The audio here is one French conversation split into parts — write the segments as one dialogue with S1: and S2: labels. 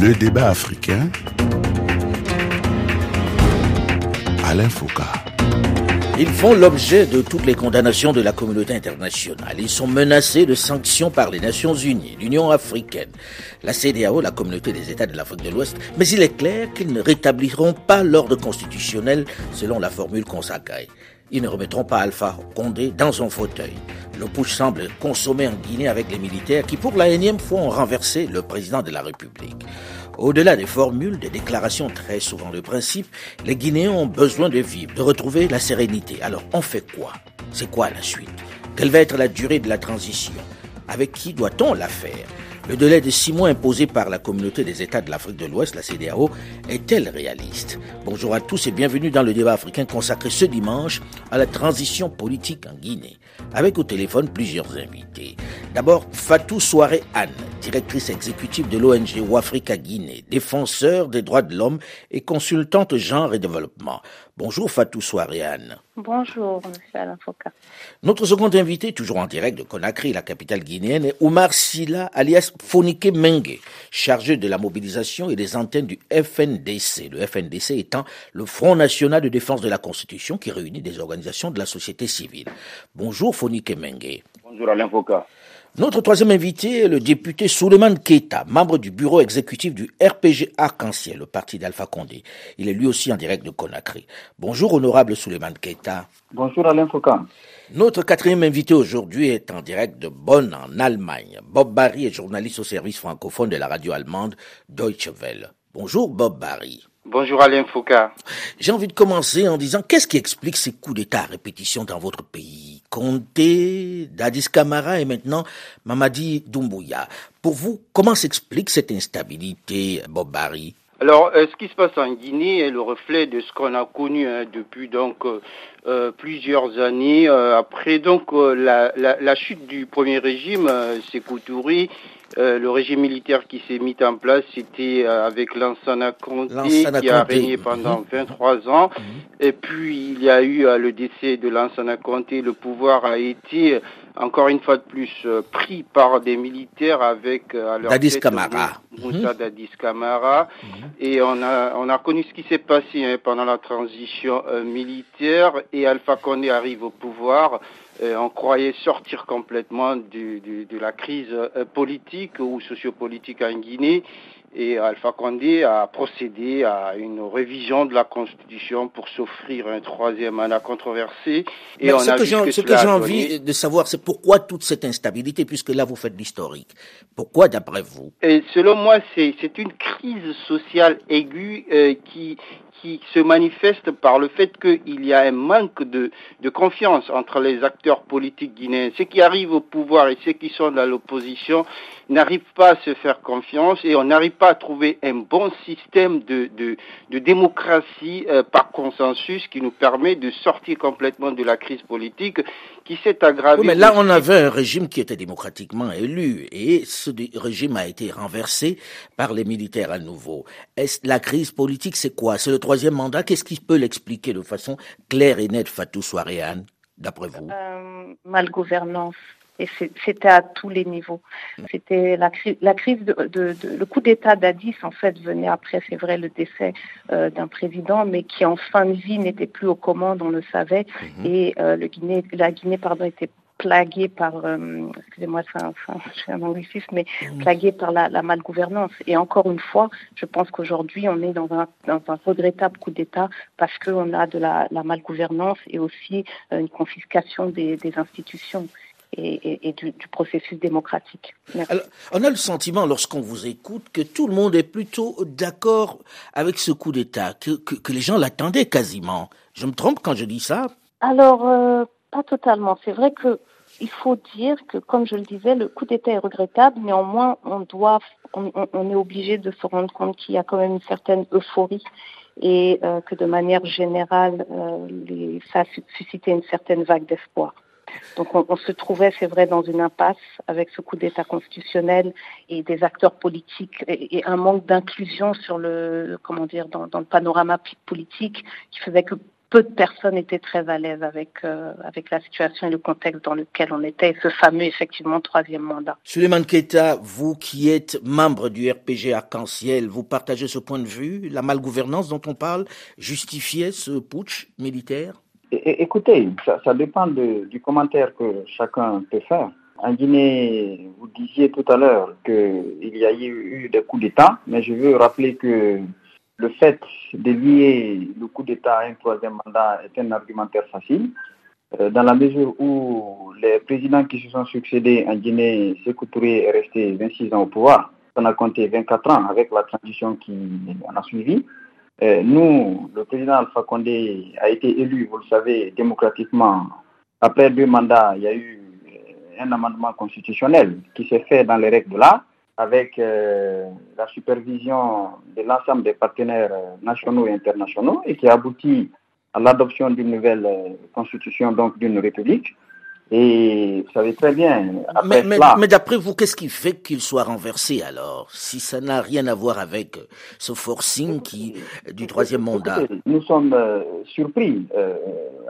S1: Le débat africain. Alain Foucault.
S2: Ils font l'objet de toutes les condamnations de la communauté internationale. Ils sont menacés de sanctions par les Nations Unies, l'Union africaine, la CDAO, la communauté des États de l'Afrique de l'Ouest. Mais il est clair qu'ils ne rétabliront pas l'ordre constitutionnel selon la formule consacrée. Ils ne remettront pas Alpha Condé dans son fauteuil. Le push semble consommé en Guinée avec les militaires qui, pour la énième fois, ont renversé le président de la République. Au-delà des formules, des déclarations très souvent de principe, les Guinéens ont besoin de vivre, de retrouver la sérénité. Alors, on fait quoi? C'est quoi la suite? Quelle va être la durée de la transition? Avec qui doit-on la faire? Le délai de six mois imposé par la communauté des États de l'Afrique de l'Ouest, la CDAO, est-elle réaliste? Bonjour à tous et bienvenue dans le débat africain consacré ce dimanche à la transition politique en Guinée. Avec au téléphone plusieurs invités. D'abord, Fatou Soare Anne, directrice exécutive de l'ONG Ouafrica Guinée, défenseur des droits de l'homme et consultante genre et développement. Bonjour Fatou Soare Anne.
S3: Bonjour, M. Alain Foucault.
S2: Notre second invité, toujours en direct de Conakry, la capitale guinéenne, est Oumar Silla, alias Fonike Mengue, chargé de la mobilisation et des antennes du FNDC. Le FNDC étant le Front National de Défense de la Constitution qui réunit des organisations de la société civile. Bonjour Fonike Mengue.
S4: Bonjour Alain Foucault.
S2: Notre troisième invité est le député Souleymane Keita, membre du bureau exécutif du RPG Arc-en-Ciel, le parti d'Alpha Condé. Il est lui aussi en direct de Conakry. Bonjour, honorable Souleymane Keita.
S4: Bonjour, Alain Foucault.
S2: Notre quatrième invité aujourd'hui est en direct de Bonn, en Allemagne. Bob Barry est journaliste au service francophone de la radio allemande Deutsche Welle. Bonjour, Bob Barry.
S5: Bonjour Alain Foucault.
S2: J'ai envie de commencer en disant qu'est-ce qui explique ces coups d'État à répétition dans votre pays? Comté, Dadis Camara et maintenant Mamadi Doumbouya. Pour vous, comment s'explique cette instabilité, Bob Barry
S5: alors, euh, ce qui se passe en Guinée est le reflet de ce qu'on a connu hein, depuis donc euh, euh, plusieurs années. après donc la, la, la, chute du premier régime, c'est Koutouri, le régime militaire qui s'est mis en place, c'était avec Lansana Conté qui a régné pendant 23 mhm. ans. Mhm. Et puis il y a eu le décès de Lansana Conté, le pouvoir a été encore une fois de plus euh, pris par des militaires avec
S2: euh, à leur Dadis Camara.
S5: Moussa mhm. Dadis Camara. Et on a, on a connu ce qui s'est passé hein, pendant la transition euh, militaire et Alpha Condé arrive au pouvoir. On croyait sortir complètement du, du, de la crise politique ou sociopolitique en Guinée et Alpha Condé a procédé à une révision de la Constitution pour s'offrir un troisième mandat controversé.
S2: Et on ce, a que ce que j'ai envie de savoir, c'est pourquoi toute cette instabilité, puisque là vous faites l'historique. Pourquoi, d'après vous?
S5: Et Selon moi, c'est une crise sociale aiguë euh, qui qui se manifeste par le fait qu'il y a un manque de, confiance entre les acteurs politiques guinéens. Ceux qui arrivent au pouvoir et ceux qui sont dans l'opposition n'arrivent pas à se faire confiance et on n'arrive pas à trouver un bon système de démocratie euh, par consensus qui nous permet de sortir complètement de la crise politique qui s'est aggravée.
S2: Oui, mais là, on avait un régime qui était démocratiquement élu et ce régime a été renversé par les militaires à nouveau. Est la crise politique, c'est quoi? C'est le troisième mandat? Qu'est-ce qui peut l'expliquer de façon claire et nette, Fatou Soaréane, d'après vous?
S3: Euh, Malgouvernance. Et c'était à tous les niveaux. C'était la, la, crise de, de, le coup d'État d'Addis en fait venait après, c'est vrai, le décès euh, d'un président, mais qui en fin de vie n'était plus aux commandes, on le savait, mhm. et euh, le Guinée, la Guinée pardon était plaguée par, euh, excusez-moi, c'est un, anglicisme, mais mhm. plaguée par la, la malgouvernance. Et encore une fois, je pense qu'aujourd'hui, on est dans un, dans un regrettable coup d'État parce qu'on a de la, la malgouvernance et aussi une confiscation des, des institutions et, du, processus démocratique.
S2: Alors, on a le sentiment, lorsqu'on vous écoute, que tout le monde est plutôt d'accord avec ce coup d'État, que, que, les gens l'attendaient quasiment. Je me trompe quand je dis ça?
S3: Alors, euh, pas totalement. C'est vrai que il faut dire que, comme je le disais, le coup d'État est regrettable. Néanmoins, on doit, on, on est obligé de se rendre compte qu'il y a quand même une certaine euphorie et euh, que de manière générale, euh, les, ça a suscité une certaine vague d'espoir. Donc on, se trouvait, c'est vrai, dans une impasse avec ce coup d'État constitutionnel et des acteurs politiques et, un manque d'inclusion sur le, comment dire, dans, le panorama politique qui faisait que peu de personnes étaient très à l'aise avec, euh, la situation et le contexte dans lequel on était, ce fameux, effectivement, troisième mandat.
S2: Suleiman Keita, vous qui êtes membre du RPG Arc-en-Ciel, vous partagez ce point de vue? La malgouvernance dont on parle justifiait ce putsch militaire?
S4: Écoutez, ça, dépend du commentaire que chacun peut faire. En Guinée, vous disiez tout à l'heure qu'il y a eu des coups d'État, mais je veux rappeler que le fait de lier le coup d'État à un troisième mandat est un argumentaire facile, euh, dans la mesure où les présidents qui se sont succédés en Guinée, Sékou Touré est resté 26 ans au pouvoir. On a compté 24 ans avec la transition qui en a suivi. Euh, nous, le président Alpha Condé a été élu, vous le savez, démocratiquement. Après deux mandats, il y a eu un amendement constitutionnel qui s'est fait dans les règles de l'art avec euh, la supervision de l'ensemble des partenaires euh, nationaux et internationaux et qui a abouti à l'adoption d'une nouvelle euh, constitution, donc d'une république. Et vous savez très bien.
S2: mais, mais, d'après vous, qu'est-ce qui fait qu'il soit renversé alors Si ça n'a rien à voir avec ce forcing qui, du troisième mandat?
S4: nous sommes surpris,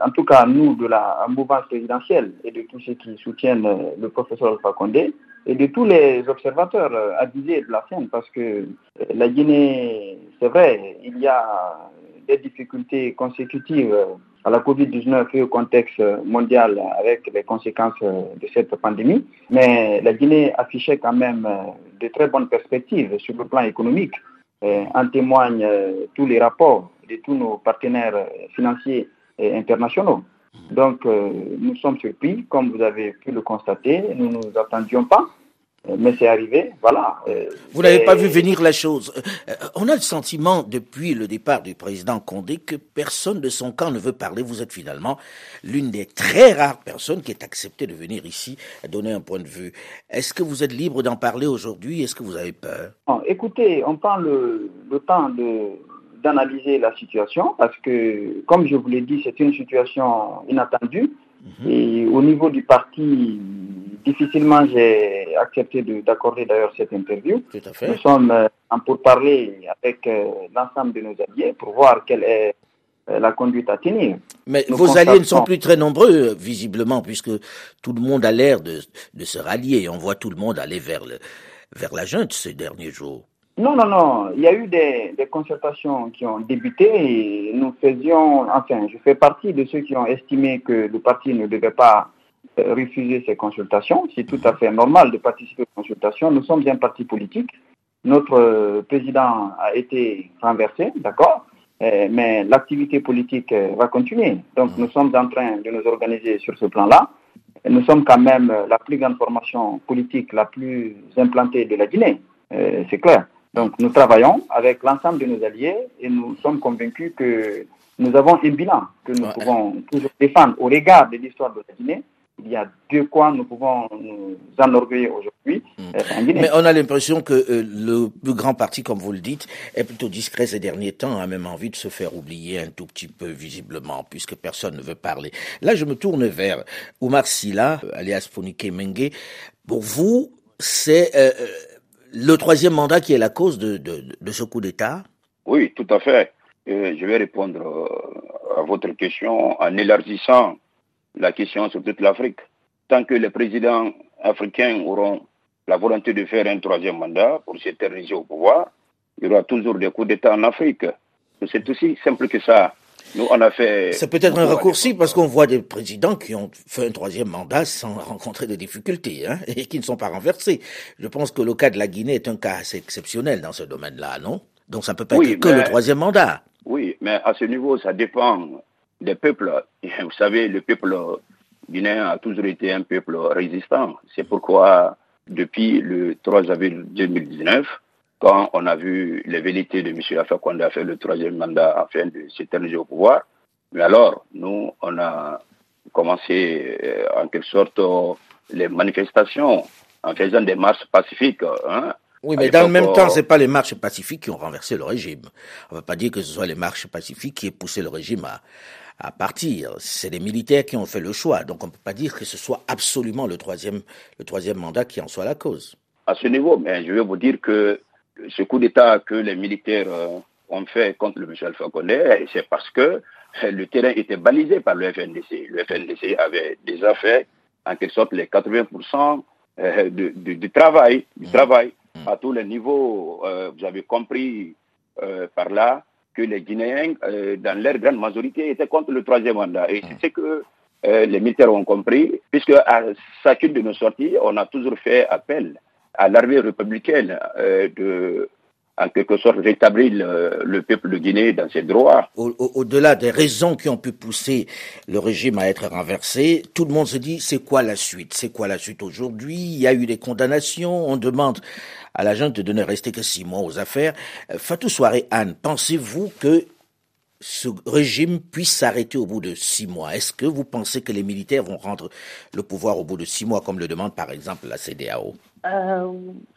S4: en tout cas nous de la mouvance présidentielle et de tous ceux qui soutiennent le professeur Alpha Condé, et de tous les observateurs avisés de la scène, parce que euh, la Guinée, c'est vrai, il y a des difficultés consécutives à la Covid-19 et au contexte mondial avec les conséquences de cette pandémie, mais la Guinée affichait quand même de très bonnes perspectives sur le plan économique. En témoignent tous les rapports de tous nos partenaires financiers et internationaux. Donc, euh, nous sommes surpris, comme vous avez pu le constater. Nous ne nous attendions pas, euh, mais c'est arrivé. Voilà.
S2: Euh, vous n'avez pas vu venir la chose. On a le sentiment, depuis le départ du président Condé, que personne de son camp ne veut parler. Vous êtes finalement l'une des très rares personnes qui est acceptée de venir ici donner un point de vue. Est-ce que vous êtes libre d'en parler aujourd'hui? Est-ce que vous avez peur?
S4: Écoutez, on prend le temps de d'analyser la situation parce que, comme je vous l'ai dit, c'est une situation inattendue. Mhm. Et au niveau du parti, difficilement j'ai accepté d'accorder d'ailleurs cette interview.
S2: Tout à fait.
S4: Nous sommes euh, en parler avec euh, l'ensemble de nos alliés pour voir quelle est euh, la conduite à tenir.
S2: Mais vos alliés ne sont plus très nombreux, visiblement, puisque tout le monde a l'air de, de se rallier. On voit tout le monde aller vers, le, vers la junte ces derniers jours.
S4: Non, non, non. Il y a eu des, concertations qui ont débuté et nous faisions, enfin, je fais partie de ceux qui ont estimé que le parti ne devait pas euh, refuser ces consultations. C'est tout à fait normal de participer aux consultations. Nous sommes un parti politique. Notre euh, président a été renversé, d'accord, euh, mais l'activité politique va continuer. Donc nous sommes en train de nous organiser sur ce plan-là. Nous sommes quand même la plus grande formation politique, la plus implantée de la Guinée. C'est clair. Donc nous travaillons avec l'ensemble de nos alliés et nous sommes convaincus que nous avons un bilan que nous pouvons toujours défendre au regard de l'histoire de la Guinée. Il y a deux quoi nous pouvons nous enorgueillir aujourd'hui
S2: hmm. euh, en Guinée. Mais on a l'impression que euh, le plus grand parti, comme vous le dites, est plutôt discret ces derniers temps, a même envie de se faire oublier un tout petit peu visiblement, puisque personne ne veut parler. Là, je me tourne vers Oumar Silla, alias Fonike Mengue. Pour vous, c'est... Euh, le troisième mandat qui est la cause de, ce coup d'État
S6: Oui, tout à fait. je vais répondre euh, à votre question en élargissant la question sur toute l'Afrique. Tant que les présidents africains auront la volonté de faire un troisième mandat pour s'éterniser au pouvoir, il y aura toujours des coups d'État en Afrique. C'est aussi simple que ça. Nous, on a fait.
S2: C'est peut-être un raccourci parce qu'on voit des présidents qui ont fait un troisième mandat sans rencontrer de difficultés hein, et qui ne sont pas renversés. Je pense que le cas de la Guinée est un cas assez exceptionnel dans ce domaine-là, non? Donc ça peut pas être que le troisième mandat.
S6: Oui, mais à ce niveau, ça dépend des peuples. Vous savez, le peuple guinéen a toujours été un peuple résistant. C'est pourquoi, depuis le 3 avril 2019, quand on a vu les vérités de M. Alpha a fait le troisième mandat afin de s'éterniser au pouvoir. Mais alors, nous, on a commencé euh, en quelque sorte les manifestations en faisant des marches pacifiques. Hein.
S2: oui, mais dans le même temps, ce n'est pas les marches pacifiques qui ont renversé le régime. On ne va pas dire que ce soit les marches pacifiques qui aient poussé le régime à, à partir. C'est les militaires qui ont fait le choix. Donc on ne peut pas dire que ce soit absolument le troisième, le troisième mandat qui en soit la cause.
S6: À ce niveau, mais je vais vous dire que ce coup d'État que les militaires euh, ont fait contre le Michel Alpha c'est parce que le terrain était balisé par le FNDC. Le FNDC avait déjà fait, en quelque sorte, les 80% du travail, du travail à tous les niveaux. vous avez compris par là que les Guinéens, dans leur grande majorité, étaient contre le troisième mandat. Et c'est ce que les militaires ont compris, puisque à chacune de nos sorties, on a toujours fait appel à l'armée républicaine de en quelque sorte rétablir le, peuple de Guinée dans ses droits.
S2: Au-delà des raisons qui ont pu pousser le régime à être renversé, tout le monde se dit c'est quoi la suite? C'est quoi la suite aujourd'hui? Il y a eu des condamnations, on demande à la junte de ne rester que six mois aux affaires. Euh, Fatou Soiré Anne, pensez-vous que ce régime puisse s'arrêter au bout de six mois Est-ce que vous pensez que les militaires vont rendre le pouvoir au bout de six mois, comme le demande par exemple la CDAO
S3: euh,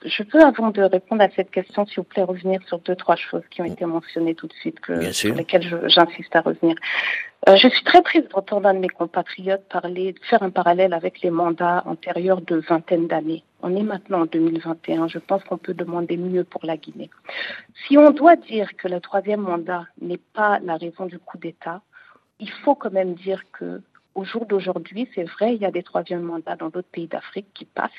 S3: je peux, avant de répondre à cette question, s'il vous plaît, revenir sur deux, trois choses qui ont été mentionnées tout de suite, que, sur lesquelles j'insiste à revenir. Euh, je suis très triste d'entendre un de mes compatriotes parler, faire un parallèle avec les mandats antérieurs de vingtaine d'années. On est maintenant en 2021. Je pense qu'on peut demander mieux pour la Guinée. Si on doit dire que le troisième mandat n'est pas la raison du coup d'État, il faut quand même dire que au jour d'aujourd'hui, c'est vrai, il y a des troisièmes mandats dans d'autres pays d'Afrique qui passent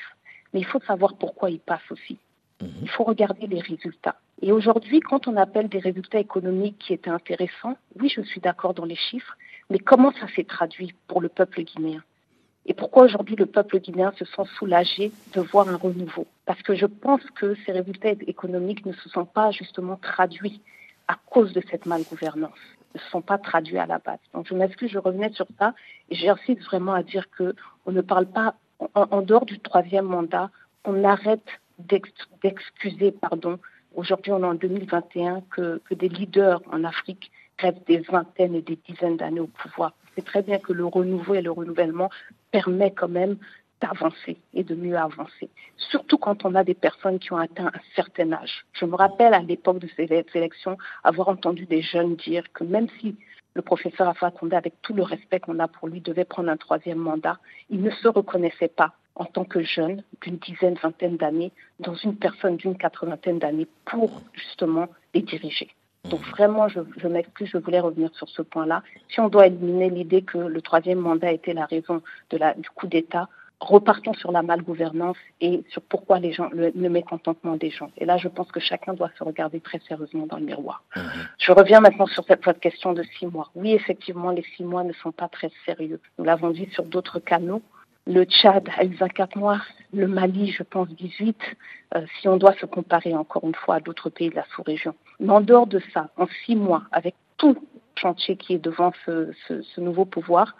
S3: mais il faut savoir pourquoi il passe aussi. Mhm. Il faut regarder les résultats. Et aujourd'hui, quand on appelle des résultats économiques qui étaient intéressants, oui, je suis d'accord dans les chiffres, mais comment ça s'est traduit pour le peuple guinéen? Et pourquoi aujourd'hui le peuple guinéen se sent soulagé de voir un renouveau? Parce que je pense que ces résultats économiques ne se sont pas justement traduits à cause de cette malgouvernance ne se sont pas traduits à la base. Donc je m'excuse, je revenais sur ça et j'insiste vraiment à dire que on ne parle pas en, dehors du troisième mandat, on arrête d'excuser, pardon, aujourd'hui on est en 2021, que, que des leaders en Afrique restent des vingtaines et des dizaines d'années au pouvoir. C'est très bien que le renouveau et le renouvellement permet quand même d'avancer et de mieux avancer. Surtout quand on a des personnes qui ont atteint un certain âge. Je me rappelle à l'époque de ces élections avoir entendu des jeunes dire que même si le professeur Afra Condé, avec tout le respect qu'on a pour lui, devait prendre un troisième mandat. Il ne se reconnaissait pas en tant que jeune d'une dizaine, vingtaine d'années dans une personne d'une quatre-vingtaine d'années pour justement les diriger. Donc vraiment, je, je m'excuse, je voulais revenir sur ce point-là. Si on doit éliminer l'idée que le troisième mandat était la raison de la, du coup d'État, repartons sur la malgouvernance et sur pourquoi les gens, le, mécontentement des gens. Et là, je pense que chacun doit se regarder très sérieusement dans le miroir. Mhm. Je reviens maintenant sur cette votre question de six mois. Oui, effectivement, les six mois ne sont pas très sérieux. Nous l'avons dit sur d'autres canaux. Le Tchad a eu 24 mois, le Mali, je pense, 18, euh, si on doit se comparer encore une fois à d'autres pays de la sous-région. Mais en dehors de ça, en six mois, avec tout chantier qui est devant ce nouveau pouvoir,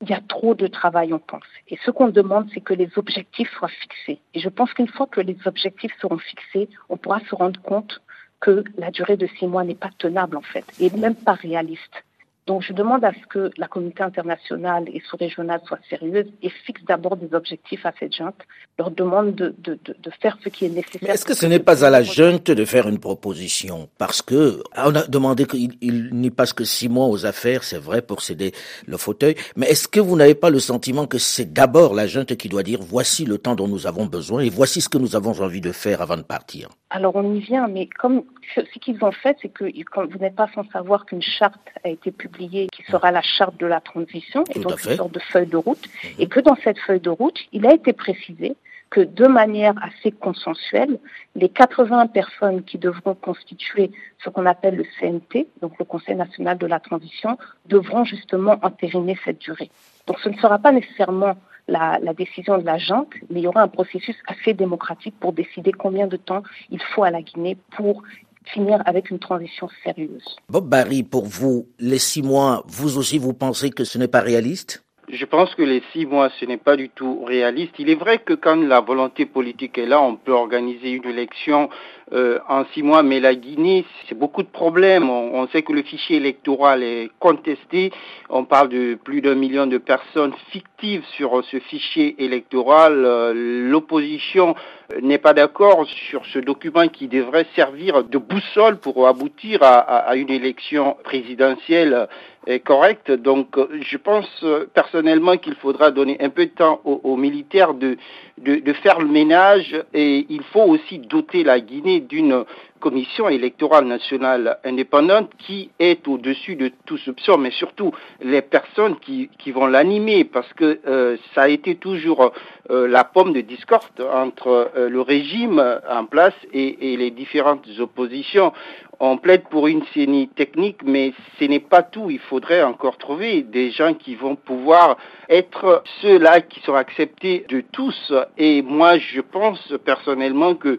S3: il y a trop de travail, on pense. Et ce qu'on demande, c'est que les objectifs soient fixés. Et je pense qu'une fois que les objectifs seront fixés, on pourra se rendre compte que la durée de six mois n'est pas tenable, en fait, et même pas réaliste. Donc je demande à ce que la communauté internationale et sous-régionale soit sérieuse et fixe d'abord des objectifs à cette junte, leur demande de, de, de, faire ce qui est nécessaire.
S2: Est-ce que ce n'est pas à la junte de faire une proposition? Parce que on a demandé qu'il n'y passe que six mois aux affaires, c'est vrai, pour céder le fauteuil, mais est-ce que vous n'avez pas le sentiment que c'est d'abord la junte qui doit dire voici le temps dont nous avons besoin et voici ce que nous avons envie de faire avant de partir?
S3: Alors on y vient, mais comme ce qu'ils ont fait, c'est que vous n'êtes pas sans savoir qu'une charte a été publiée qui sera la charte de la transition, et donc une sorte de feuille de route, mhm. et que dans cette feuille de route, il a été précisé que de manière assez consensuelle, les 80 personnes qui devront constituer ce qu'on appelle le CNT, donc le Conseil national de la transition, devront justement entériner cette durée. Donc ce ne sera pas nécessairement la, la, décision de la junte, mais il y aura un processus assez démocratique pour décider combien de temps il faut à la Guinée pour finir avec une transition sérieuse.
S2: Bob Barry, pour vous, les six mois, vous aussi, vous pensez que ce n'est pas réaliste?
S5: Je pense que les six mois, ce n'est pas du tout réaliste. Il est vrai que quand la volonté politique est là, on peut organiser une élection euh, en six mois, mais la Guinée, c'est beaucoup de problèmes. On, sait que le fichier électoral est contesté. On parle de plus d'un million de personnes fictives sur ce fichier électoral. Euh, l'opposition n'est pas d'accord sur ce document qui devrait servir de boussole pour aboutir à, à une élection présidentielle est correcte. Donc, euh, je pense euh, personnellement qu'il faudra donner un peu de temps aux, militaires de, de, de, faire le ménage et il faut aussi doter la Guinée d'une commission électorale nationale indépendante qui est au-dessus de tout soupçon, mais surtout les personnes qui, qui vont l'animer, parce que euh, ça a été toujours euh, la pomme de discorde entre euh, le régime en place et, et, les différentes oppositions. On plaide pour une CENI technique, mais ce n'est pas tout. Il faudrait encore trouver des gens qui vont pouvoir être ceux-là qui sont acceptés de tous. Et moi, je pense personnellement que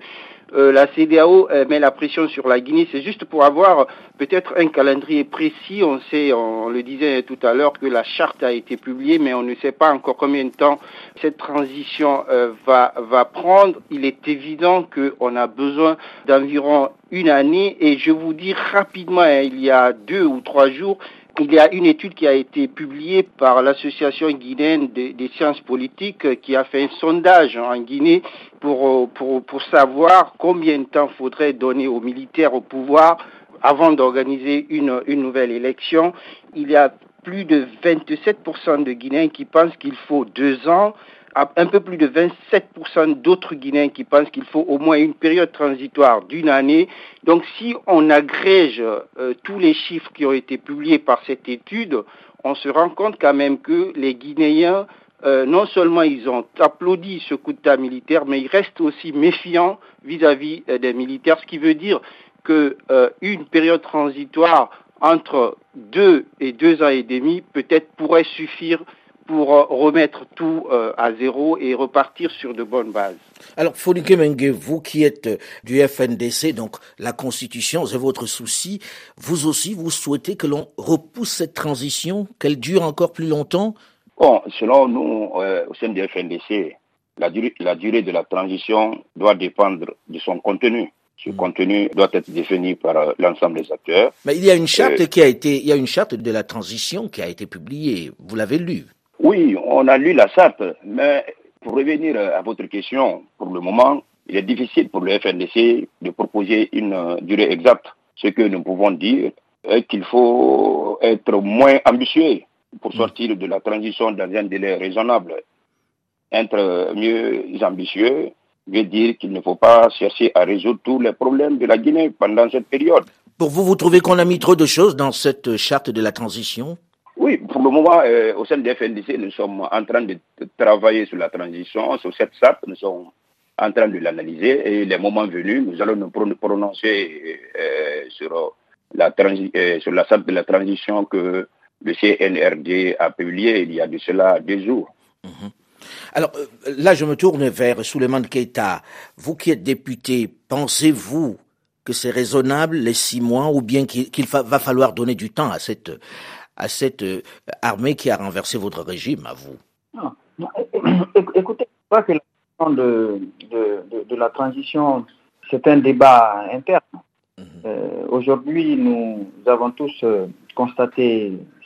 S5: euh, la CDAO euh, met la pression sur la Guinée, c'est juste pour avoir peut-être un calendrier précis. On sait, on le disait tout à l'heure, que la charte a été publiée, mais on ne sait pas encore combien de temps cette transition euh, va, va prendre. Il est évident qu'on a besoin d'environ une année et je vous dis rapidement, hein, il y a deux ou trois jours, il y a une étude qui a été publiée par l'Association guinéenne des, sciences politiques qui a fait un sondage en Guinée pour, pour, pour savoir combien de temps faudrait donner aux militaires au pouvoir avant d'organiser une, une nouvelle élection. Il y a plus de 27% de Guinéens qui pensent qu'il faut deux ans un peu plus de 27% d'autres Guinéens qui pensent qu'il faut au moins une période transitoire d'une année. Donc si on agrège euh, tous les chiffres qui ont été publiés par cette étude, on se rend compte quand même que les Guinéens, euh, non seulement ils ont applaudi ce coup d'État militaire, mais ils restent aussi méfiants vis-à-vis -vis des militaires, ce qui veut dire que euh, une période transitoire entre deux et deux ans et demi peut-être pourrait suffire pour remettre tout à zéro et repartir sur de bonnes bases.
S2: Alors, Fonike Mengue, vous qui êtes du FNDC, donc la Constitution, c'est votre souci. Vous aussi, vous souhaitez que l'on repousse cette transition, qu'elle dure encore plus longtemps?
S6: Bon, selon nous, euh, au sein du FNDC, la durée, la durée de la transition doit dépendre de son contenu. Ce mmh. contenu doit être défini par euh, l'ensemble des acteurs.
S2: Mais il y a une charte euh, qui a été, il y a une charte de la transition qui a été publiée. Vous l'avez lue
S6: oui, on a lu la charte, mais pour revenir à votre question, pour le moment, il est difficile pour le FNDC de proposer une durée exacte. Ce que nous pouvons dire est qu'il faut être moins ambitieux pour sortir de la transition dans un délai raisonnable. Être mieux ambitieux veut dire qu'il ne faut pas chercher à résoudre tous les problèmes de la Guinée pendant cette période.
S2: Pour vous, vous trouvez qu'on a mis trop de choses dans cette charte de la transition?
S6: Oui, pour le moment, euh, au sein du FNDC, nous sommes en train de travailler sur la transition, sur cette charte, nous sommes en train de l'analyser et les moments venus, nous allons nous prononcer euh, sur la, euh, sur la charte de la transition que le CNRD a publié il y a de cela deux jours.
S2: Mmh. Alors là, je me tourne vers Souleymane Keita. Vous qui êtes député, pensez-vous que c'est raisonnable les six mois ou bien qu'il va falloir donner du temps à cette à cette euh, armée qui a renversé votre régime, à vous
S4: non, non, Écoutez, je crois que la question de, de, de, la transition, c'est un débat interne. -hmm. euh, Aujourd'hui, nous avons tous euh, constaté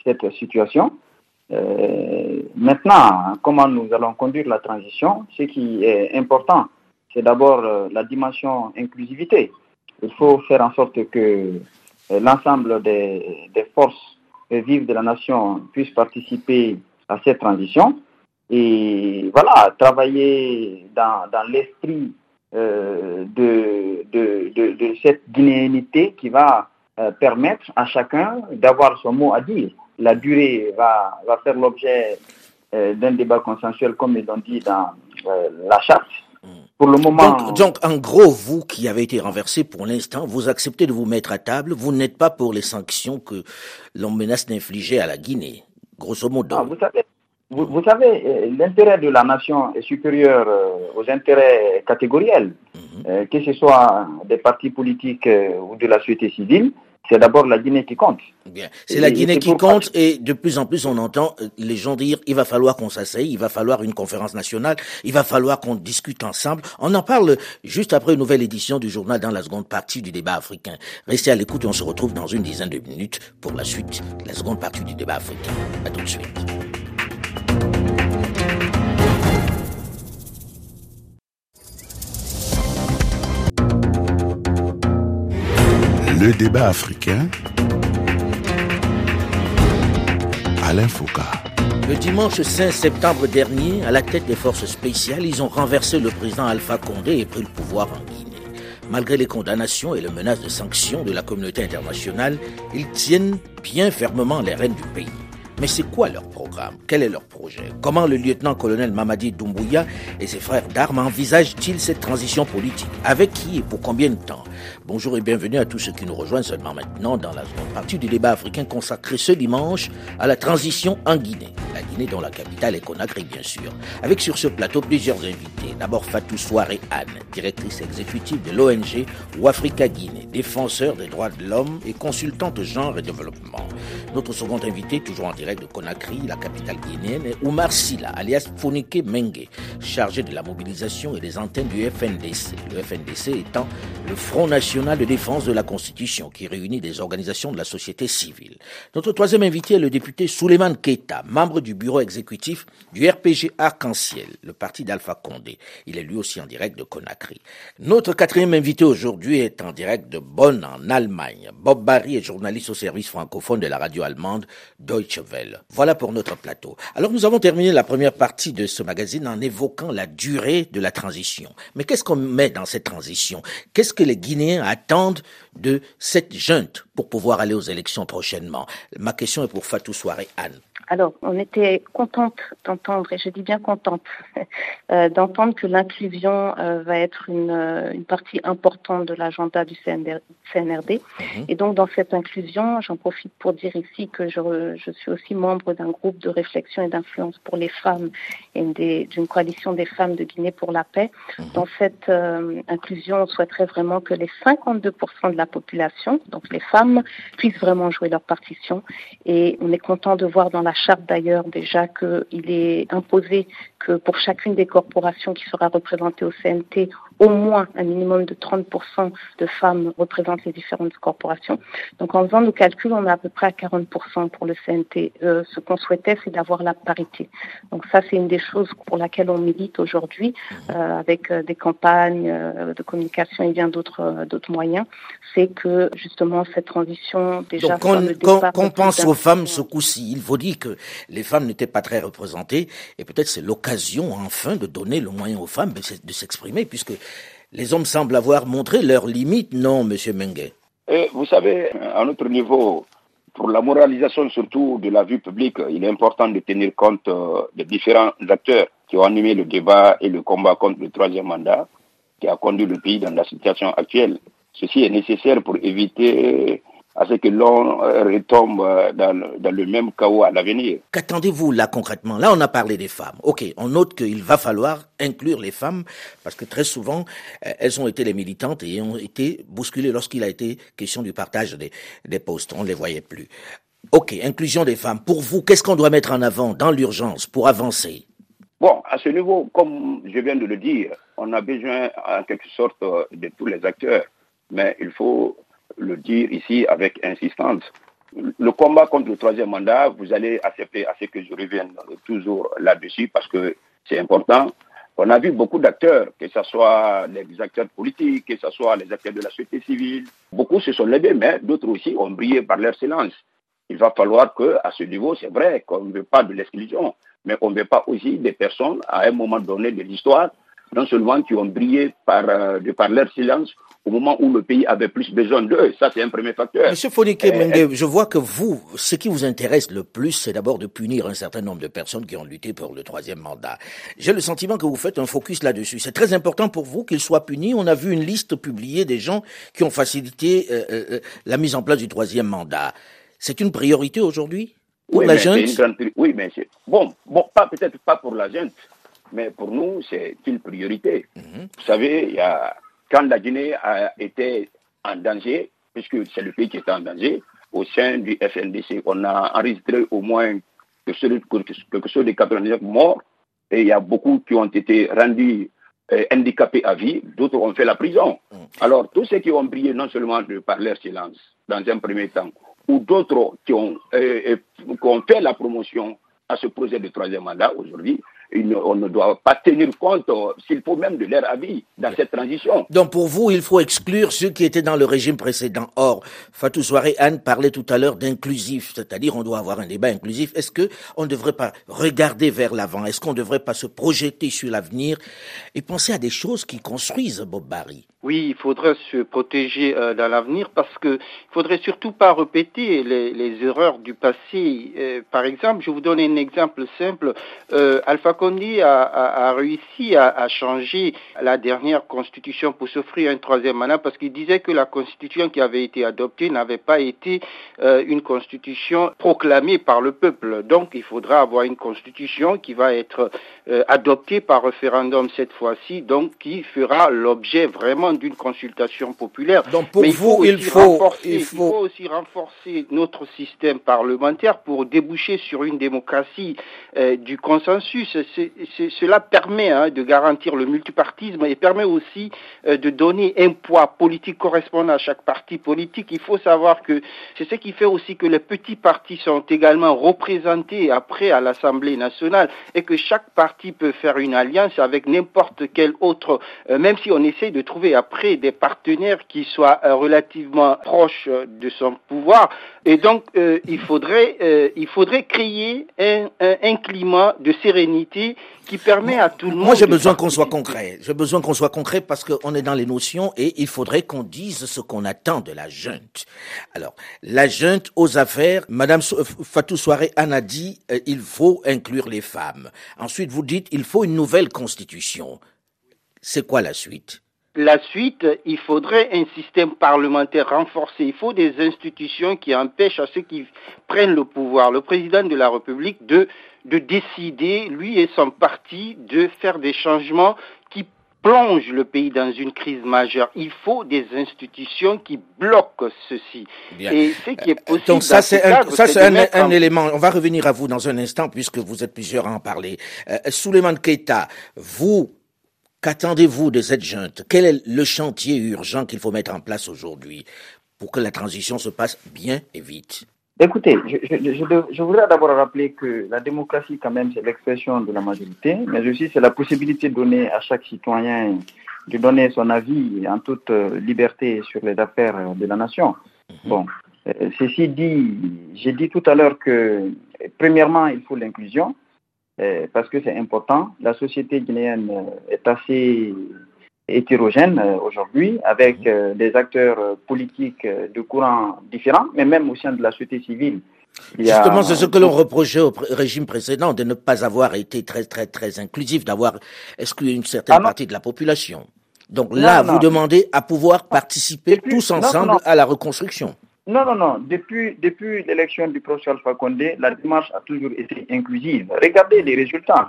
S4: cette situation. Euh, maintenant, comment nous allons conduire la transition Ce qui est important, c'est d'abord euh, la dimension inclusivité. Il faut faire en sorte que euh, l'ensemble des, des forces vives de la nation puissent participer à cette transition et voilà, travailler dans, dans l'esprit euh, de, de, de, cette guinéanité qui va euh, permettre à chacun d'avoir son mot à dire. La durée va, va faire l'objet euh, d'un débat consensuel comme ils l'ont dit dans la charte. Pour le moment.
S2: Donc, donc, en gros, vous qui avez été renversé pour l'instant, vous acceptez de vous mettre à table. Vous n'êtes pas pour les sanctions que l'on menace d'infliger à la Guinée, grosso modo.
S4: Ah, vous savez, vous, vous savez l'intérêt de la nation est supérieur euh, aux intérêts catégoriels, mm -hmm. euh, que ce soit des partis politiques euh, ou de la société civile. C'est d'abord la Guinée qui compte.
S2: Bien, c'est la Guinée qui compte et de plus en plus on entend les gens dire il va falloir qu'on s'asseye, il va falloir une conférence nationale, il va falloir qu'on discute ensemble. On en parle juste après une nouvelle édition du journal dans la seconde partie du débat africain. Restez à l'écoute, on se retrouve dans une dizaine de minutes pour la suite, la seconde partie du débat africain. À tout de suite.
S1: Le débat africain. Alain Foucault.
S2: Le dimanche 5 septembre dernier, à la tête des forces spéciales, ils ont renversé le président Alpha Condé et pris le pouvoir en Guinée. Malgré les condamnations et les menaces de sanctions de la communauté internationale, ils tiennent bien fermement les rênes du pays. Mais c'est quoi leur programme? Quel est leur projet? Comment le lieutenant-colonel Mamadi Doumbouya et ses frères d'armes envisagent-ils cette transition politique? Avec qui et pour combien de temps? Bonjour et bienvenue à tous ceux qui nous rejoignent seulement maintenant dans la seconde partie du débat africain consacré ce dimanche à la transition en Guinée. La Guinée dont la capitale est Conakry bien sûr. Avec sur ce plateau plusieurs invités. D'abord Fatou Soare Anne, directrice exécutive de l'ONG Ouafrica Guinée, défenseur des droits de l'homme et consultante genre et développement. Notre second invité, toujours en direct de Conakry, la capitale guinéenne, et Oumar Silla, alias Fonike Mengue, chargé de la mobilisation et des antennes du FNDC. Le FNDC étant le Front National de Défense de la Constitution, qui réunit des organisations de la société civile. Notre troisième invité est le député Souleymane Keita, membre du bureau exécutif du RPG Arc-en-Ciel, le parti d'Alpha Condé. Il est lui aussi en direct de Conakry. Notre quatrième invité aujourd'hui est en direct de Bonn, en Allemagne. Bob Barry est journaliste au service francophone de la radio allemande Deutsche Welle. Voilà pour notre plateau. Alors nous avons terminé la première partie de ce magazine en évoquant la durée de la transition. Mais qu'est-ce qu'on met dans cette transition? Qu'est-ce que les Guinéens attendent de cette junte pour pouvoir aller aux élections prochainement Ma question est pour Fatou Soare Anne.
S3: Alors, on était contente d'entendre, et je dis bien contente, euh, d'entendre que l'inclusion euh, va être une, euh, une, partie importante de l'agenda du CNRD. Mhm. Et donc, dans cette inclusion, j'en profite pour dire ici que je, je suis aussi membre d'un groupe de réflexion et d'influence pour les femmes et d'une coalition des femmes de Guinée pour la paix. Mhm. Dans cette inclusion, on souhaiterait vraiment que les 52% de la population, donc les femmes, puissent vraiment jouer leur partition. Et on est content de voir dans la charte d'ailleurs déjà qu'il est imposé que pour chacune des corporations qui sera représentée au CNT, au moins un minimum de 30% de femmes représentent les différentes corporations. Donc en faisant nos calculs, on est à peu près à 40% pour le CNT. Euh, ce qu'on souhaitait, c'est d'avoir la parité. Donc ça, c'est une des choses pour laquelle on milite aujourd'hui, euh, avec euh, des campagnes de communication et bien d'autres d'autres moyens. C'est que justement cette transition déjà.
S2: Donc qu'on pense aux femmes ce coup-ci, il faut dire que les femmes n'étaient pas très représentées et peut-être c'est l'occasion enfin de donner le moyen aux femmes de s'exprimer puisque les hommes semblent avoir montré leurs limites, non, Monsieur Mengue
S6: Vous savez, à notre niveau, pour la moralisation surtout de la vue publique, il est important de tenir compte euh, des différents acteurs qui ont animé le débat et le combat contre le troisième mandat, qui a conduit le pays dans la situation actuelle. Ceci est nécessaire pour éviter à ce que l'on euh, retombe euh, dans, le même chaos à l'avenir.
S2: Qu'attendez-vous là concrètement? Là, on a parlé des femmes. Ok, on note qu'il va falloir inclure les femmes parce que très souvent, euh, elles ont été les militantes et ont été bousculées lorsqu'il a été question du partage des, des postes. On ne les voyait plus. Ok, inclusion des femmes. Pour vous, qu'est-ce qu'on doit mettre en avant dans l'urgence pour avancer?
S6: Bon, à ce niveau, comme je viens de le dire, on a besoin en quelque sorte de tous les acteurs, mais il faut le dire ici avec insistance. Le combat contre le troisième mandat, vous allez accepter à ce que je revienne toujours là-dessus parce que c'est important. On a vu beaucoup d'acteurs, que ce soit les acteurs politiques, que ce soit les acteurs de la société civile. Beaucoup se sont levés, mais d'autres aussi ont brillé par leur silence. Il va falloir que, à ce niveau, c'est vrai qu'on ne veut pas de l'exclusion, mais on ne veut pas aussi des personnes, à un moment donné de l'histoire, non seulement qui ont brillé par, euh, de par leur silence, au moment où le pays avait plus besoin d'eux. Ça, c'est un premier facteur.
S2: Monsieur Fonike euh, je vois que vous, ce qui vous intéresse le plus, c'est d'abord de punir un certain nombre de personnes qui ont lutté pour le troisième mandat. J'ai le sentiment que vous faites un focus là-dessus. C'est très important pour vous qu'ils soient punis. On a vu une liste publiée des gens qui ont facilité euh, euh, la mise en place du troisième mandat. C'est une priorité aujourd'hui pour
S6: oui,
S2: la junte?
S6: Oui, mais c'est... Bon, bon pas, peut-être pas pour la junte, mais pour nous, c'est une priorité. Mhm. Vous savez, il y a quand la Guinée a été en danger, puisque c'est le pays qui était en danger, au sein du FNDC, on a enregistré au moins quelque chose de 89 morts, et il y a beaucoup qui ont été rendus euh, handicapés à vie, d'autres ont fait la prison. Mm. Alors, tous ceux qui ont brillé non seulement de par leur silence, dans un premier temps, ou d'autres qui, ont, euh, euh, qui ont fait la promotion à ce projet de troisième mandat aujourd'hui, on ne doit pas tenir compte, euh, s'il faut même, de leur avis dans cette transition.
S2: Donc pour vous, il faut exclure ceux qui étaient dans le régime précédent. Or, Fatou Soare Anne parlait tout à l'heure d'inclusif, c'est-à-dire on doit avoir un débat inclusif. Est-ce que on ne devrait pas regarder vers l'avant? Est-ce qu'on ne devrait pas se projeter sur l'avenir et penser à des choses qui construisent Bob Barry?
S5: Oui, il faudrait se protéger euh, dans l'avenir parce que il faudrait surtout pas répéter les, erreurs du passé. Euh, par exemple, je vous donne un exemple simple. Euh, Alpha Condé a, réussi à, changer la dernière constitution pour s'offrir un troisième mandat parce qu'il disait que la constitution qui avait été adoptée n'avait pas été une constitution proclamée par le peuple. Donc, il faudra avoir une constitution qui va être adoptée par référendum cette fois-ci, donc qui fera l'objet vraiment d'une consultation populaire.
S2: Donc pour vous, il, faut,
S5: il, faut... aussi renforcer notre système parlementaire pour déboucher sur une démocratie euh, du consensus. Cela permet hein, de garantir le multipartisme et permet aussi euh, de donner un poids politique correspondant à chaque parti politique. Il faut savoir que c'est ce qui fait aussi que les petits partis sont également représentés après à l'Assemblée nationale et que chaque parti peut faire une alliance avec n'importe quel autre, euh, même si on essaie de trouver après des partenaires qui soient euh, relativement proches de son pouvoir. Et donc, il, faudrait, créer un, climat de sérénité qui permet à tout le monde...
S2: Moi, j'ai besoin qu'on soit concret. J'ai besoin qu'on soit concret parce qu'on est dans les notions et il faudrait qu'on dise ce qu'on attend de la junte. Alors, la junte aux affaires, Madame Fatou Soare en a dit, il faut inclure les femmes. Ensuite, vous dites, il faut une nouvelle constitution. C'est quoi la suite?
S5: La suite, il faudrait un système parlementaire renforcé. Il faut des institutions qui empêchent à ceux qui prennent le pouvoir, le président de la République, de, de décider, lui et son parti, de faire des changements qui plongent le pays dans une crise majeure. Il faut des institutions qui bloquent ceci.
S2: Et ce qui est possible. Donc ça, c'est un, ça, c'est un, élément. On va revenir à vous dans un instant puisque vous êtes plusieurs à en parler. Euh, Souleymane Keita, vous, Qu'attendez-vous de cette junte? Quel est le chantier urgent qu'il faut mettre en place aujourd'hui pour que la transition se passe bien et vite?
S4: Écoutez, je, voudrais d'abord rappeler que la démocratie, quand même, c'est l'expression de la majorité, mais aussi c'est la possibilité donnée à chaque citoyen de donner son avis en toute euh, liberté sur les affaires de la nation. Mhm. Bon, euh, ceci dit, j'ai dit tout à l'heure que, premièrement, il faut l'inclusion. Euh, parce que c'est important. La société guinéenne euh, est assez hétérogène euh, aujourd'hui, avec des acteurs politiques de courants différents, mais même au sein de la société civile.
S2: Justement, c'est ce que l'on reprochait au régime précédent, de ne pas avoir été très, très, très inclusif, d'avoir exclu une certaine ah partie de la population. Donc là, vous demandez à pouvoir participer tous ensemble à la reconstruction.
S4: Non, non, non. Depuis, depuis l'élection du professeur Alpha Condé, la démarche a toujours été inclusive. Regardez les résultats.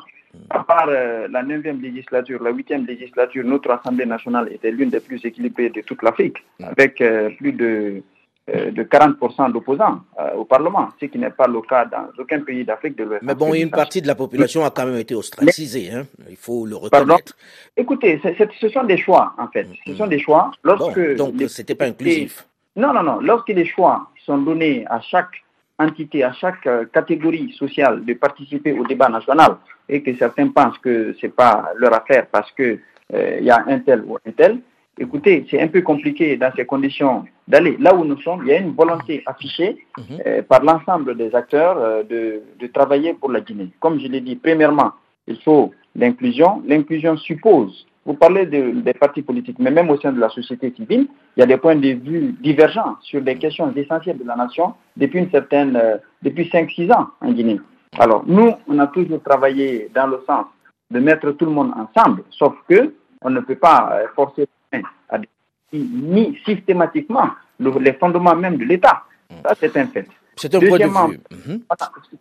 S4: À part euh, la 9e législature, la 8e législature, notre Assemblée nationale était l'une des plus équilibrées de toute l'Afrique, avec euh, plus de, euh, de 40% d'opposants au Parlement, ce qui n'est pas le cas dans aucun pays d'Afrique de l'Ouest.
S2: Mais bon, une partie de la population a quand même été ostracisée, hein. il faut le reconnaître.
S4: Écoutez, ce sont des choix, en fait. Ce sont des choix.
S2: Lorsque donc, ce n'était pas inclusif.
S4: Non, non, non. Lorsque les choix sont donnés à chaque entité, à chaque euh, catégorie sociale de participer au débat national et que certains pensent que ce n'est pas leur affaire parce qu'il euh, y a un tel ou un tel, écoutez, c'est un peu compliqué dans ces conditions d'aller là où nous sommes. Il y a une volonté affichée mhm. euh, par l'ensemble des acteurs de, de, travailler pour la Guinée. Comme je l'ai dit, premièrement, il faut l'inclusion. L'inclusion suppose vous parlez des partis politiques, mais même au sein de la société civile, il y a des points de vue divergents sur des questions essentielles de la nation depuis une certaine, euh, depuis 5-6 ans en Guinée. Alors, nous, on a toujours travaillé dans le sens de mettre tout le monde ensemble, sauf que on ne peut pas euh, forcer à ni systématiquement les fondements même de l'État. Ça, c'est un fait.
S2: C'est un point de vue.
S4: Mhm.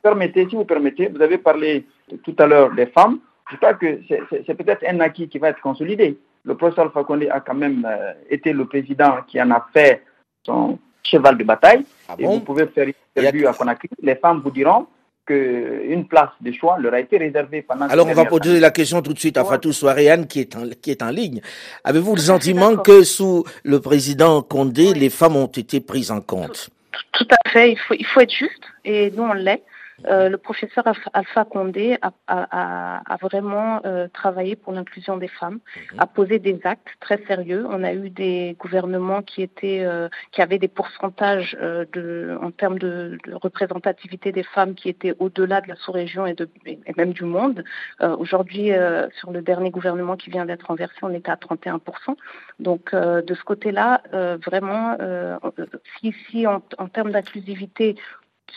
S4: permettez, si vous permettez, vous avez parlé tout à l'heure des femmes. Je crois que c'est peut-être un acquis qui va être consolidé. Le professeur Alpha a quand même euh, été le président qui en a fait son cheval de bataille. Ah et vous pouvez faire une interview à Conakry. Les femmes vous diront qu'une place de choix leur a été réservée pendant.
S2: Alors on va poser la question tout de suite à Fatou Soaréane qui est en, qui est en ligne. Avez-vous le sentiment que sous le président Condé, les femmes ont été prises en compte?
S3: Tout à fait. Il faut, il faut être juste et nous on l'est. Euh, le professeur Alpha Condé a, vraiment euh, travaillé pour l'inclusion des femmes, mhm. a posé des actes très sérieux. On a eu des gouvernements qui étaient, euh, qui avaient des pourcentages de, en termes de, représentativité des femmes qui étaient au-delà de la sous-région et, de, et même du monde. Aujourd'hui, sur le dernier gouvernement qui vient d'être renversé, on était à 31%. Donc, de ce côté-là, vraiment, si, si en, en termes d'inclusivité,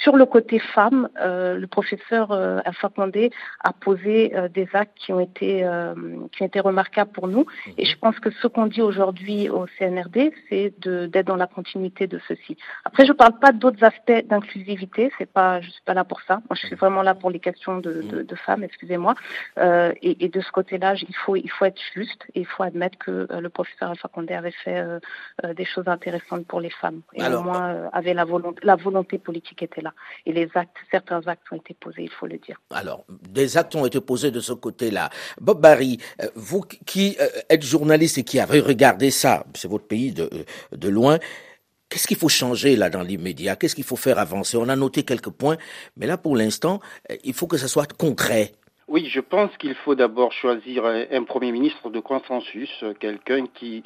S3: sur le côté femme, euh, le professeur euh, Alpha Condé a posé euh, des actes qui ont été euh, qui ont été remarquables pour nous. Et je pense que ce qu'on dit aujourd'hui au CNRD, c'est d'être dans la continuité de ceci. Après, je ne parle pas d'autres aspects d'inclusivité. C'est pas, je suis pas là pour ça. Moi, je suis vraiment là pour les questions de, de, de femmes. Excusez-moi. Et, et, de ce côté-là, il faut il faut être juste et il faut admettre que le professeur Alpha Condé avait fait des choses intéressantes pour les femmes et au moins avait la volonté la volonté politique était là. Et les actes, certains actes ont été posés, il faut le dire.
S2: Alors, des actes ont été posés de ce côté-là. Bob Barry, euh, vous qui euh, êtes journaliste et qui avez regardé ça, c'est votre pays de, euh, de loin, Qu'est-ce qu'il faut changer là dans l'immédiat? Qu'est-ce qu'il faut faire avancer? On a noté quelques points, mais là pour l'instant, il faut que ça soit concret.
S5: Oui, je pense qu'il faut d'abord choisir un Premier ministre de consensus, quelqu'un qui,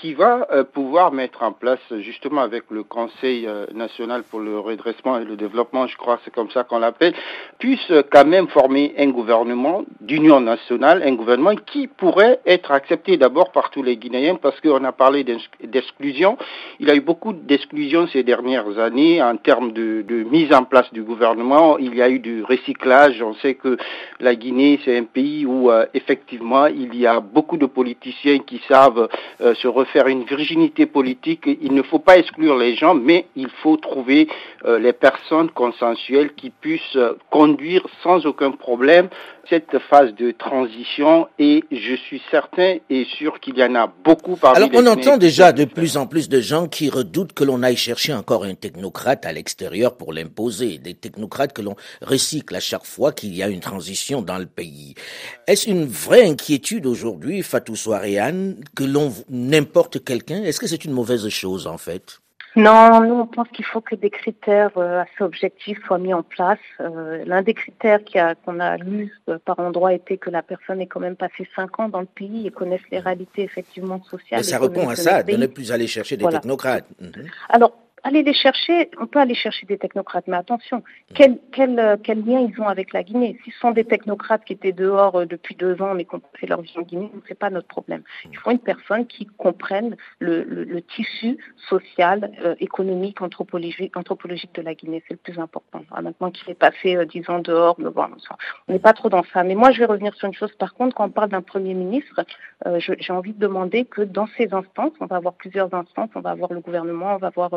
S5: qui va euh, pouvoir mettre en place, justement avec le Conseil euh, national pour le redressement et le développement, je crois c'est comme ça qu'on l'appelle, puisse quand même former un gouvernement d'union nationale, un gouvernement qui pourrait être accepté d'abord par tous les Guinéens, parce qu'on a parlé d'exclusion. Il y a eu beaucoup d'exclusion ces dernières années en termes de, de mise en place du gouvernement. Il y a eu du recyclage. On sait que la Guinée, c'est un pays où euh, effectivement il y a beaucoup de politiciens qui savent euh, se refaire une virginité politique. Il ne faut pas exclure les gens, mais il faut trouver euh, les personnes consensuelles qui puissent conduire sans aucun problème cette phase de transition et je suis certain et sûr qu'il y en a beaucoup parmi
S2: Alors on entend déjà de plus en plus de gens qui redoutent que l'on aille chercher encore un technocrate à l'extérieur pour l'imposer, des technocrates que l'on recycle à chaque fois qu'il y a une transition dans le pays. Est-ce une vraie inquiétude aujourd'hui, Fatou Soaréane, que l'on n'importe quelqu'un? Est-ce que c'est une mauvaise chose en fait?
S3: Non, nous on pense qu'il faut que des critères euh, assez objectifs soient mis en place. Euh, l'un des critères qu'on a, lu euh, par endroit était que la personne ait quand même passé cinq ans dans le pays et connaisse les réalités effectivement sociales.
S2: Mais ça répond à ça, de ne plus aller chercher des technocrates.
S3: Mhm. Alors aller les chercher, on peut aller chercher des technocrates, mais attention, quel, quel, euh, quel lien ils ont avec la Guinée? S'ils sont des technocrates qui étaient dehors euh, depuis deux ans, mais qui ont fait leur vie en Guinée, ce n'est pas notre problème. Il faut une personne qui comprenne le, le, tissu social, euh, économique, anthropologique, anthropologique de la Guinée. C'est le plus important. Ah, maintenant qu'il est passé dix ans dehors, on n'est pas trop dans ça. Mais moi, je vais revenir sur une chose. Par contre, quand on parle d'un Premier ministre, j'ai envie de demander que dans ces instances, on va avoir plusieurs instances, on va avoir le gouvernement, on va avoir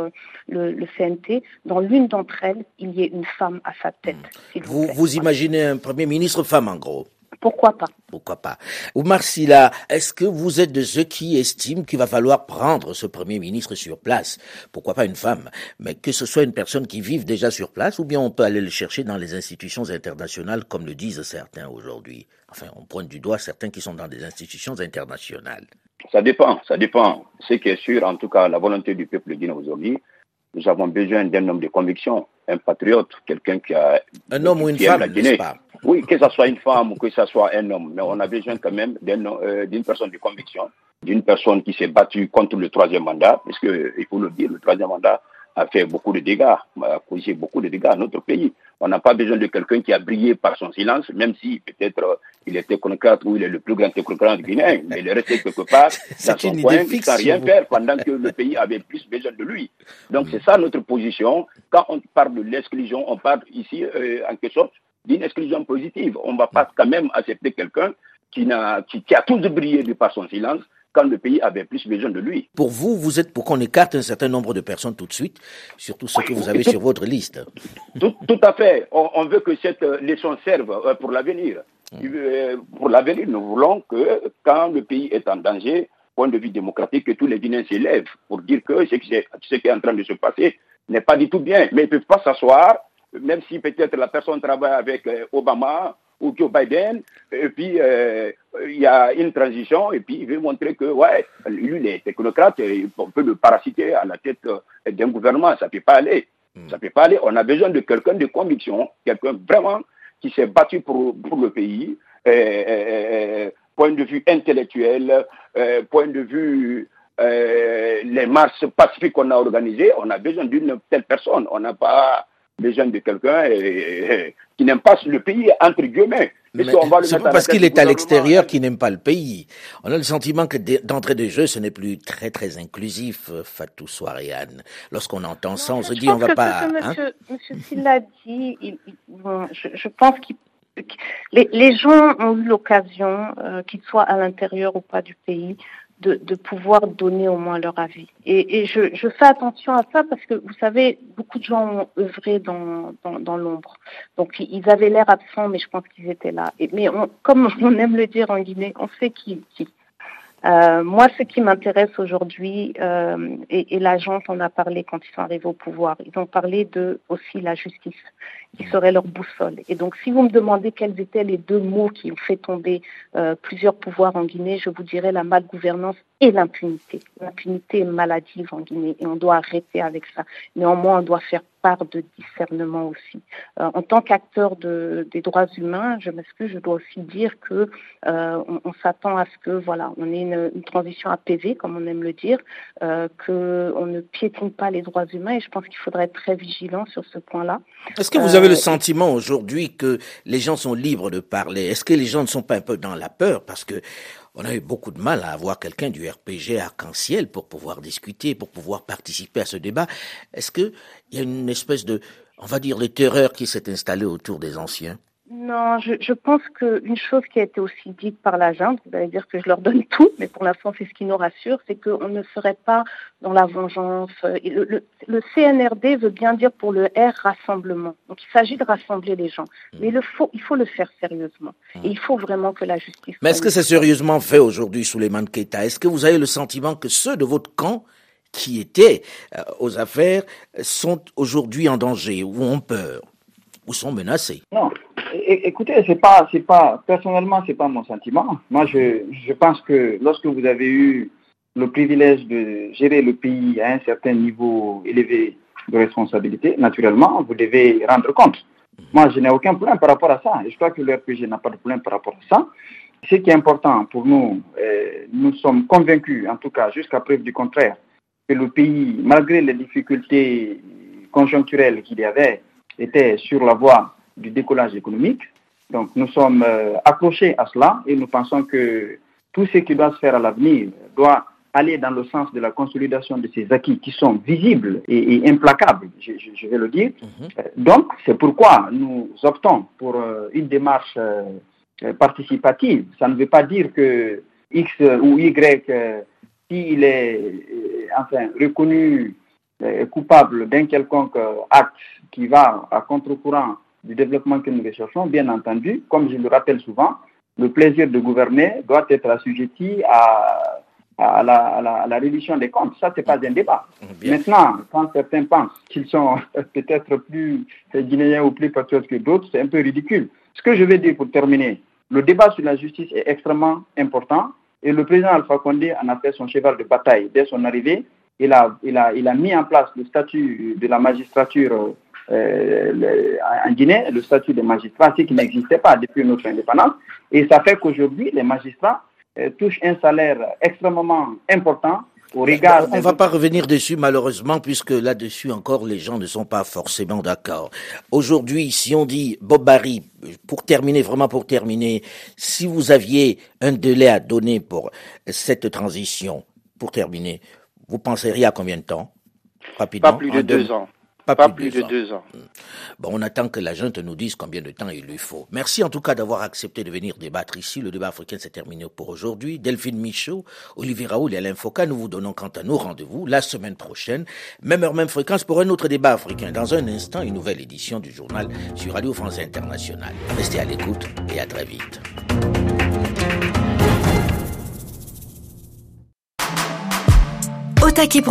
S3: le, CNT, dans l'une d'entre elles, il y ait une femme à sa tête.
S2: Vous, vous, imaginez un Premier ministre femme, en gros?
S3: Pourquoi pas
S2: Pourquoi pas Oumar Silla, est-ce que vous êtes de ceux qui estiment qu'il va falloir prendre ce Premier ministre sur place? Pourquoi pas une femme? Mais que ce soit une personne qui vive déjà sur place, ou bien on peut aller le chercher dans les institutions internationales, comme le disent certains aujourd'hui. Enfin, on pointe du doigt certains qui sont dans des institutions internationales.
S6: Ça dépend, ça dépend. Ce qui est sûr, en tout cas, la volonté du peuple guinéen aujourd'hui, nous avons besoin d'un homme de conviction, un patriote, quelqu'un qui a...
S2: Un homme ou une femme, n'est-ce pas?
S6: Oui, que ce soit une femme ou que ce soit un homme, mais on a besoin quand même euh, d'une personne de conviction, d'une personne qui s'est battue contre le troisième mandat, parce il faut le dire, le troisième mandat a fait beaucoup de dégâts, a causé beaucoup de dégâts à notre pays. On n'a pas besoin de quelqu'un qui a brillé par son silence, même si peut-être euh, il est technocrate ou il est le plus grand technocrate Guinée, mais il est resté quelque part dans son coin sans rien faire pendant que le pays avait plus besoin de lui. Donc c'est ça notre position. Quand on parle de l'exclusion, on parle ici euh, en quelque sorte d'une exclusion positive. On ne va pas quand même accepter quelqu'un qui, a, qui, qui a tous brillé de par son silence quand le pays avait plus besoin de lui.
S2: Pour vous, vous êtes pour qu'on écarte un certain nombre de personnes tout de suite, surtout ceux que vous avez sur votre liste.
S6: Tout, à fait. On, veut que cette euh, leçon serve euh, pour l'avenir. Hmm. Euh, pour l'avenir, nous voulons que quand le pays est en danger, point de vue démocratique, que tous les Guinéens s'élèvent pour dire que ce qui, est, en train de se passer n'est pas du tout bien. Mais ils ne peuvent pas s'asseoir, même si peut-être la personne travaille avec Obama ou Joe Biden, et puis euh, il y a une transition, et puis il veut montrer que, ouais, lui, les technocrates, on peut le parasiter à la tête euh, d'un gouvernement, ça ne peut pas aller. Ça ne peut pas aller. On a besoin de quelqu'un de conviction, quelqu'un vraiment qui s'est battu pour, pour le pays, point de vue intellectuel, point de vue les marches pacifiques qu'on a organisées, on a besoin d'une telle personne. On n'a pas besoin de quelqu'un qui n'aime pas le pays, entre guillemets.
S2: C'est pas parce qu'il est à l'extérieur qu'il n'aime pas le pays. On a le sentiment que d'entrée de jeu, ce n'est plus très très inclusif, euh, Fatou Soariane. Lorsqu'on entend ça, on se dit on va pas.
S3: Que hein? monsieur, monsieur Silla dit, je, pense que les, les, gens ont eu l'occasion, euh, qu'ils soient à l'intérieur ou pas du pays, de, pouvoir donner au moins leur avis. Et, je, fais attention à ça parce que, vous savez, beaucoup de gens ont œuvré dans, dans, l'ombre. Donc, ils avaient l'air absents, mais je pense qu'ils étaient là. Mais comme on aime le dire en Guinée, on sait qui, qui. Euh, moi, ce qui m'intéresse aujourd'hui, euh, et, et l'agence en a parlé quand ils sont arrivés au pouvoir, ils ont parlé de aussi la justice, qui serait leur boussole. Et donc, si vous me demandez quels étaient les deux mots qui ont fait tomber euh, plusieurs pouvoirs en Guinée, je vous dirais la malgouvernance et l'impunité. L'impunité est maladive en Guinée et on doit arrêter avec ça. Néanmoins, on doit faire part de discernement aussi. Euh, en tant qu'acteur de, des droits humains, je m'excuse, je dois aussi dire que euh, on, on s'attend à ce que voilà, on ait une, une, transition apaisée, comme on aime le dire, euh, que on ne piétine pas les droits humains et je pense qu'il faudrait être très vigilant sur ce point-là.
S2: Est-ce que vous avez le sentiment aujourd'hui que les gens sont libres de parler? Est-ce que les gens ne sont pas un peu dans la peur? Parce que on a eu beaucoup de mal à avoir quelqu'un du RPG arc-en-ciel pour pouvoir discuter, pour pouvoir participer à ce débat. Est-ce qu'il y a une espèce de, on va dire, de terreur qui s'est installée autour des anciens?
S3: Non, je, je pense qu'une chose qui a été aussi dite par la junte, vous allez dire que je leur donne tout, mais pour l'instant c'est ce qui nous rassure, c'est qu'on ne serait pas dans la vengeance. Le, le, le, CNRD veut bien dire pour le R rassemblement. Donc il s'agit de rassembler les gens, mmh. mais le faut, il faut le faire sérieusement. Et il faut vraiment que la justice.
S2: Mais est-ce que c'est sérieusement fait aujourd'hui sous les mains de Keita Est-ce que vous avez le sentiment que ceux de votre camp qui étaient euh, aux affaires sont aujourd'hui en danger ou ont peur ou sont menacés?
S4: Non, écoutez, c'est pas, c'est pas, personnellement, c'est pas mon sentiment. Moi, je, je pense que lorsque vous avez eu le privilège de gérer le pays à un certain niveau élevé de responsabilité, naturellement, vous devez rendre compte. Moi, je n'ai aucun problème par rapport à ça. Je crois que le RPG n'a pas de problème par rapport à ça. Ce qui est important pour nous, euh, nous sommes convaincus, en tout cas jusqu'à preuve du contraire, que le pays, malgré les difficultés conjoncturelles qu'il y avait, était sur la voie du décollage économique. Donc nous sommes euh, accrochés à cela et nous pensons que tout ce qui doit se faire à l'avenir doit aller dans le sens de la consolidation de ces acquis qui sont visibles et, et implacables, je, je, je, vais le dire. Mm -hmm. Donc c'est pourquoi nous optons pour euh, une démarche euh, participative. Ça ne veut pas dire que X ou Y, s'il est enfin reconnu coupable d'un quelconque acte qui va à contre-courant du développement que nous recherchons, bien entendu, comme je le rappelle souvent, le plaisir de gouverner doit être assujetti à, à, la, à, la, à la, reddition des comptes. Ça, c'est pas un débat. Bien. Maintenant, quand certains pensent qu'ils sont peut-être plus guinéens ou plus patriotes que d'autres, c'est un peu ridicule. Ce que je vais dire pour terminer, le débat sur la justice est extrêmement important et le président Alpha Condé en a fait son cheval de bataille dès son arrivée. Il a, il a, il a mis en place le statut de la magistrature euh, le, en Guinée, le statut des magistrats, ce qui n'existait pas depuis notre indépendance. Et ça fait qu'aujourd'hui, les magistrats euh, touchent un salaire extrêmement important au regard.
S2: On ne va pas revenir dessus, malheureusement, puisque là-dessus encore, les gens ne sont pas forcément d'accord. Aujourd'hui, si on dit Bob Barry, pour terminer, vraiment pour terminer, si vous aviez un délai à donner pour cette transition, pour terminer, vous penseriez à combien de temps?
S5: Rapidement. Pas plus de deux ans.
S2: Pas,
S5: pas,
S2: plus,
S5: plus de,
S2: deux,
S5: ans.
S2: ans. Bon, on attend que la junte nous dise combien de temps il lui faut. Merci en tout cas d'avoir accepté de venir débattre ici. Le débat africain s'est terminé pour aujourd'hui. Delphine Michaud, Olivier Raoul et Alain Foucault, nous vous donnons quant à nous rendez-vous la semaine prochaine, même heure, même fréquence pour un autre débat africain. Dans un instant, une nouvelle édition du journal sur Radio France Internationale. Restez à l'écoute et à très vite.
S7: Au